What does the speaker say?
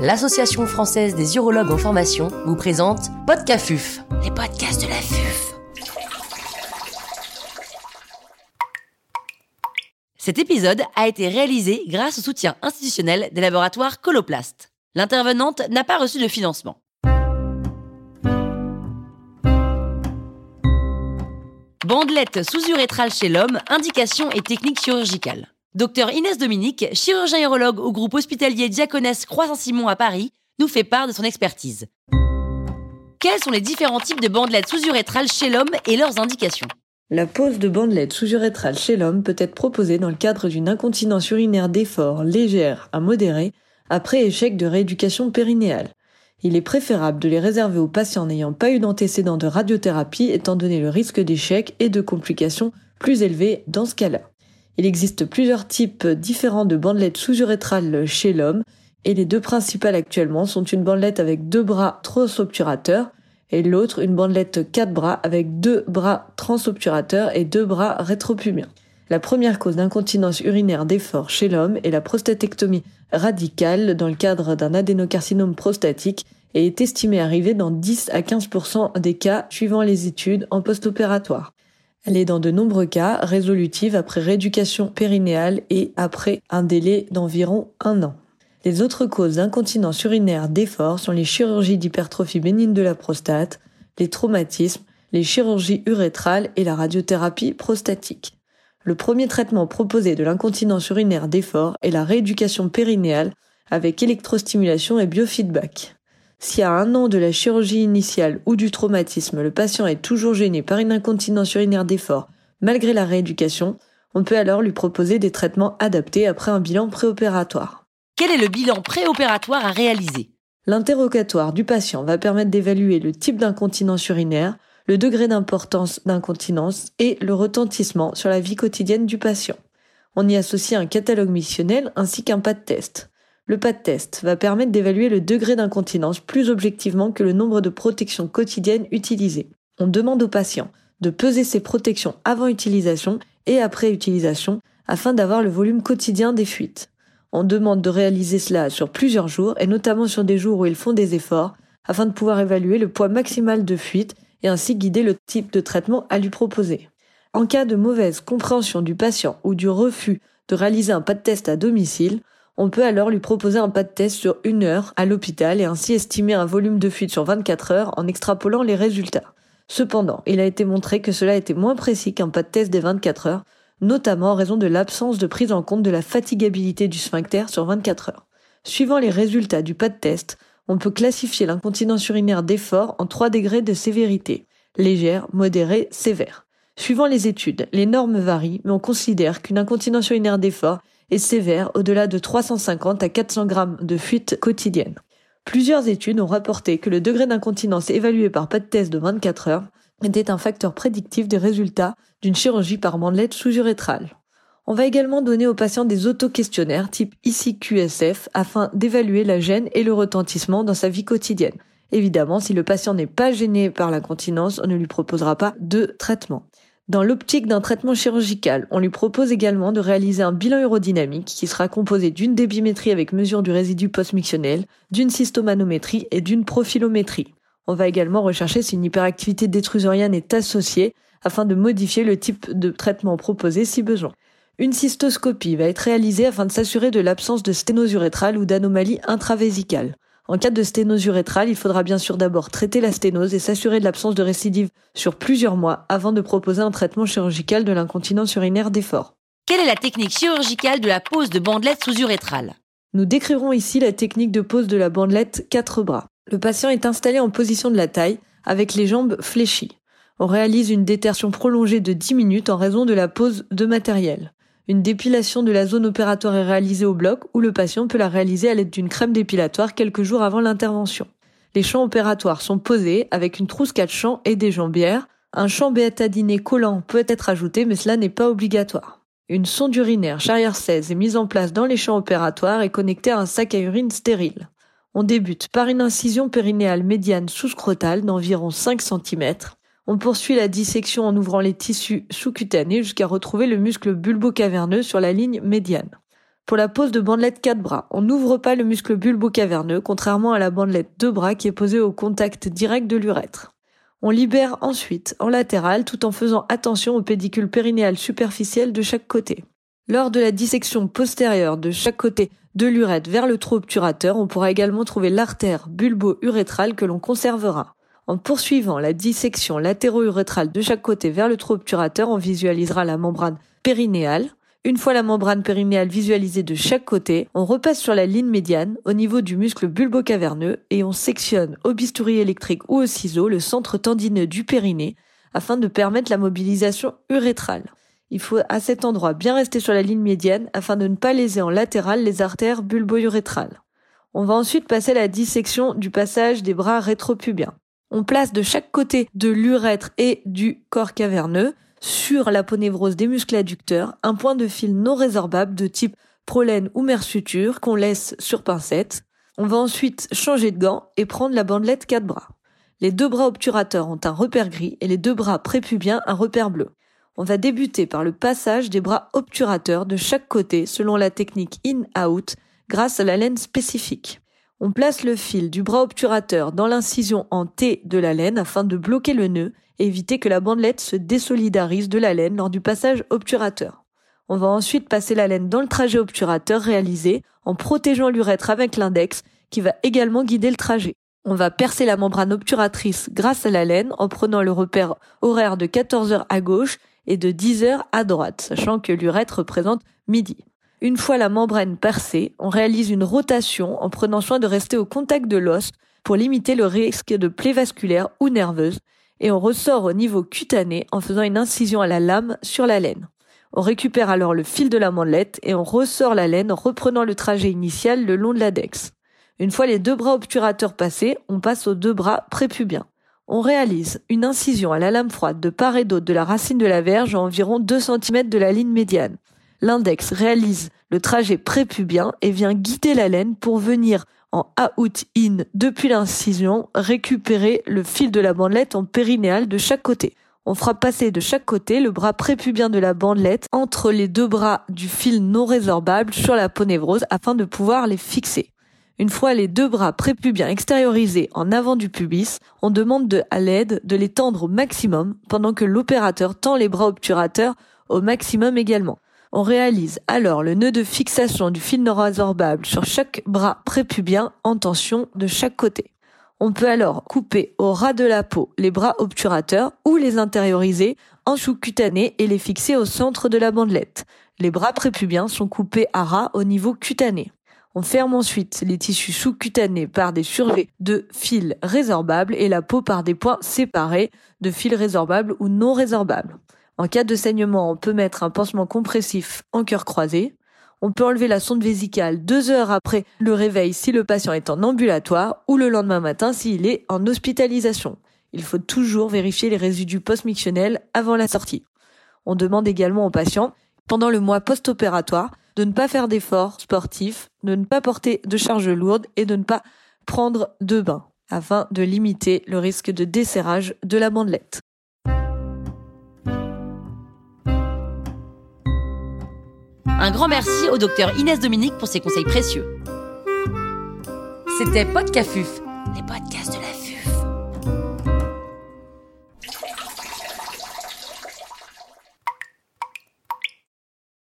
l'Association française des urologues en formation vous présente Podcafuf, les podcasts de la FUF. Cet épisode a été réalisé grâce au soutien institutionnel des laboratoires Coloplast. L'intervenante n'a pas reçu de financement. Bandelette sous-urétrale chez l'homme, indication et technique chirurgicale. Docteur Inès Dominique, chirurgien urologue au groupe hospitalier Diaconesse Croix-Saint-Simon à Paris, nous fait part de son expertise. Quels sont les différents types de bandelettes sous-urétrales chez l'homme et leurs indications? La pose de bandelette sous-urétrale chez l'homme peut être proposée dans le cadre d'une incontinence urinaire d'effort légère à modérée après échec de rééducation périnéale. Il est préférable de les réserver aux patients n'ayant pas eu d'antécédent de radiothérapie étant donné le risque d'échec et de complications plus élevé dans ce cas-là. Il existe plusieurs types différents de bandelettes sous-urétrales chez l'homme et les deux principales actuellement sont une bandelette avec deux bras transobturateurs et l'autre une bandelette quatre bras avec deux bras transobturateurs et deux bras rétropubiens. La première cause d'incontinence urinaire d'effort chez l'homme est la prostatectomie radicale dans le cadre d'un adénocarcinome prostatique et est estimée arriver dans 10 à 15% des cas suivant les études en post-opératoire. Elle est dans de nombreux cas résolutive après rééducation périnéale et après un délai d'environ un an. Les autres causes d'incontinence urinaire d'effort sont les chirurgies d'hypertrophie bénigne de la prostate, les traumatismes, les chirurgies urétrales et la radiothérapie prostatique. Le premier traitement proposé de l'incontinence urinaire d'effort est la rééducation périnéale avec électrostimulation et biofeedback. Si à un an de la chirurgie initiale ou du traumatisme, le patient est toujours gêné par une incontinence urinaire d'effort malgré la rééducation, on peut alors lui proposer des traitements adaptés après un bilan préopératoire. Quel est le bilan préopératoire à réaliser? L'interrogatoire du patient va permettre d'évaluer le type d'incontinence urinaire, le degré d'importance d'incontinence et le retentissement sur la vie quotidienne du patient. On y associe un catalogue missionnel ainsi qu'un pas de test. Le pas de test va permettre d'évaluer le degré d'incontinence plus objectivement que le nombre de protections quotidiennes utilisées. On demande au patient de peser ses protections avant utilisation et après utilisation afin d'avoir le volume quotidien des fuites. On demande de réaliser cela sur plusieurs jours et notamment sur des jours où ils font des efforts afin de pouvoir évaluer le poids maximal de fuite et ainsi guider le type de traitement à lui proposer. En cas de mauvaise compréhension du patient ou du refus de réaliser un pas de test à domicile, on peut alors lui proposer un pas de test sur une heure à l'hôpital et ainsi estimer un volume de fuite sur 24 heures en extrapolant les résultats. Cependant, il a été montré que cela était moins précis qu'un pas de test des 24 heures, notamment en raison de l'absence de prise en compte de la fatigabilité du sphincter sur 24 heures. Suivant les résultats du pas de test, on peut classifier l'incontinence urinaire d'effort en trois degrés de sévérité, légère, modérée, sévère. Suivant les études, les normes varient, mais on considère qu'une incontinence urinaire d'effort est sévère au-delà de 350 à 400 grammes de fuite quotidienne. Plusieurs études ont rapporté que le degré d'incontinence évalué par pas de test de 24 heures était un facteur prédictif des résultats d'une chirurgie par bandelette sous-urétrale. On va également donner aux patients des auto-questionnaires type ICQSF afin d'évaluer la gêne et le retentissement dans sa vie quotidienne. Évidemment, si le patient n'est pas gêné par l'incontinence, on ne lui proposera pas de traitement. Dans l'optique d'un traitement chirurgical, on lui propose également de réaliser un bilan urodynamique qui sera composé d'une débimétrie avec mesure du résidu post-mictionnel, d'une cystomanométrie et d'une profilométrie. On va également rechercher si une hyperactivité détrusorienne est associée afin de modifier le type de traitement proposé si besoin. Une cystoscopie va être réalisée afin de s'assurer de l'absence de sténose urétrale ou d'anomalie intravésicale. En cas de sténose urétrale, il faudra bien sûr d'abord traiter la sténose et s'assurer de l'absence de récidive sur plusieurs mois avant de proposer un traitement chirurgical de l'incontinence urinaire d'effort. Quelle est la technique chirurgicale de la pose de bandelette sous-urétrale Nous décrirons ici la technique de pose de la bandelette quatre bras. Le patient est installé en position de la taille avec les jambes fléchies. On réalise une détertion prolongée de 10 minutes en raison de la pose de matériel. Une dépilation de la zone opératoire est réalisée au bloc ou le patient peut la réaliser à l'aide d'une crème dépilatoire quelques jours avant l'intervention. Les champs opératoires sont posés avec une trousse 4 champs et des jambières. Un champ béatadiné collant peut être ajouté mais cela n'est pas obligatoire. Une sonde urinaire charrière 16 est mise en place dans les champs opératoires et connectée à un sac à urine stérile. On débute par une incision périnéale médiane sous-scrotale d'environ 5 cm on poursuit la dissection en ouvrant les tissus sous-cutanés jusqu'à retrouver le muscle bulbo-caverneux sur la ligne médiane. Pour la pose de bandelette 4 bras, on n'ouvre pas le muscle bulbo-caverneux, contrairement à la bandelette 2 bras qui est posée au contact direct de l'urètre. On libère ensuite en latéral tout en faisant attention au pédicule périnéal superficiel de chaque côté. Lors de la dissection postérieure de chaque côté de l'urètre vers le trou obturateur, on pourra également trouver l'artère bulbo-urétrale que l'on conservera. En poursuivant la dissection latéro-urétrale de chaque côté vers le trou obturateur, on visualisera la membrane périnéale. Une fois la membrane périnéale visualisée de chaque côté, on repasse sur la ligne médiane au niveau du muscle bulbo-caverneux et on sectionne au bistouri électrique ou au ciseau le centre tendineux du périnée afin de permettre la mobilisation urétrale. Il faut à cet endroit bien rester sur la ligne médiane afin de ne pas léser en latéral les artères bulbo-urétrales. On va ensuite passer à la dissection du passage des bras rétropubiens. On place de chaque côté de l'urètre et du corps caverneux sur l'aponévrose des muscles adducteurs un point de fil non résorbable de type prolène ou mersuture qu'on laisse sur pincette. On va ensuite changer de gant et prendre la bandelette 4 bras. Les deux bras obturateurs ont un repère gris et les deux bras prépubiens un repère bleu. On va débuter par le passage des bras obturateurs de chaque côté selon la technique in-out grâce à la laine spécifique. On place le fil du bras obturateur dans l'incision en T de la laine afin de bloquer le nœud et éviter que la bandelette se désolidarise de la laine lors du passage obturateur. On va ensuite passer la laine dans le trajet obturateur réalisé en protégeant l'urètre avec l'index qui va également guider le trajet. On va percer la membrane obturatrice grâce à la laine en prenant le repère horaire de 14 heures à gauche et de 10 heures à droite, sachant que l'urètre représente midi. Une fois la membrane percée, on réalise une rotation en prenant soin de rester au contact de l'os pour limiter le risque de plaie vasculaire ou nerveuse, et on ressort au niveau cutané en faisant une incision à la lame sur la laine. On récupère alors le fil de la mandelette et on ressort la laine en reprenant le trajet initial le long de l'index. Une fois les deux bras obturateurs passés, on passe aux deux bras prépubiens on réalise une incision à la lame froide de part et d'autre de la racine de la verge à environ 2 cm de la ligne médiane. L'index réalise le trajet prépubien et vient guider la laine pour venir en out-in depuis l'incision récupérer le fil de la bandelette en périnéal de chaque côté. On fera passer de chaque côté le bras prépubien de la bandelette entre les deux bras du fil non résorbable sur la ponévrose afin de pouvoir les fixer. Une fois les deux bras prépubiens extériorisés en avant du pubis, on demande de, à l'aide de les tendre au maximum pendant que l'opérateur tend les bras obturateurs au maximum également. On réalise alors le nœud de fixation du fil non-résorbable sur chaque bras prépubien en tension de chaque côté. On peut alors couper au ras de la peau les bras obturateurs ou les intérioriser en chou cutané et les fixer au centre de la bandelette. Les bras prépubiens sont coupés à ras au niveau cutané. On ferme ensuite les tissus sous-cutanés par des survets de fils résorbables et la peau par des points séparés de fils résorbables ou non résorbables. En cas de saignement, on peut mettre un pansement compressif en cœur croisé. On peut enlever la sonde vésicale deux heures après le réveil si le patient est en ambulatoire ou le lendemain matin s'il est en hospitalisation. Il faut toujours vérifier les résidus post-mictionnels avant la sortie. On demande également aux patients, pendant le mois post-opératoire, de ne pas faire d'efforts sportifs, de ne pas porter de charges lourdes et de ne pas prendre de bain afin de limiter le risque de desserrage de la bandelette. Un grand merci au docteur Inès Dominique pour ses conseils précieux. C'était Podcafuf, les podcasts de la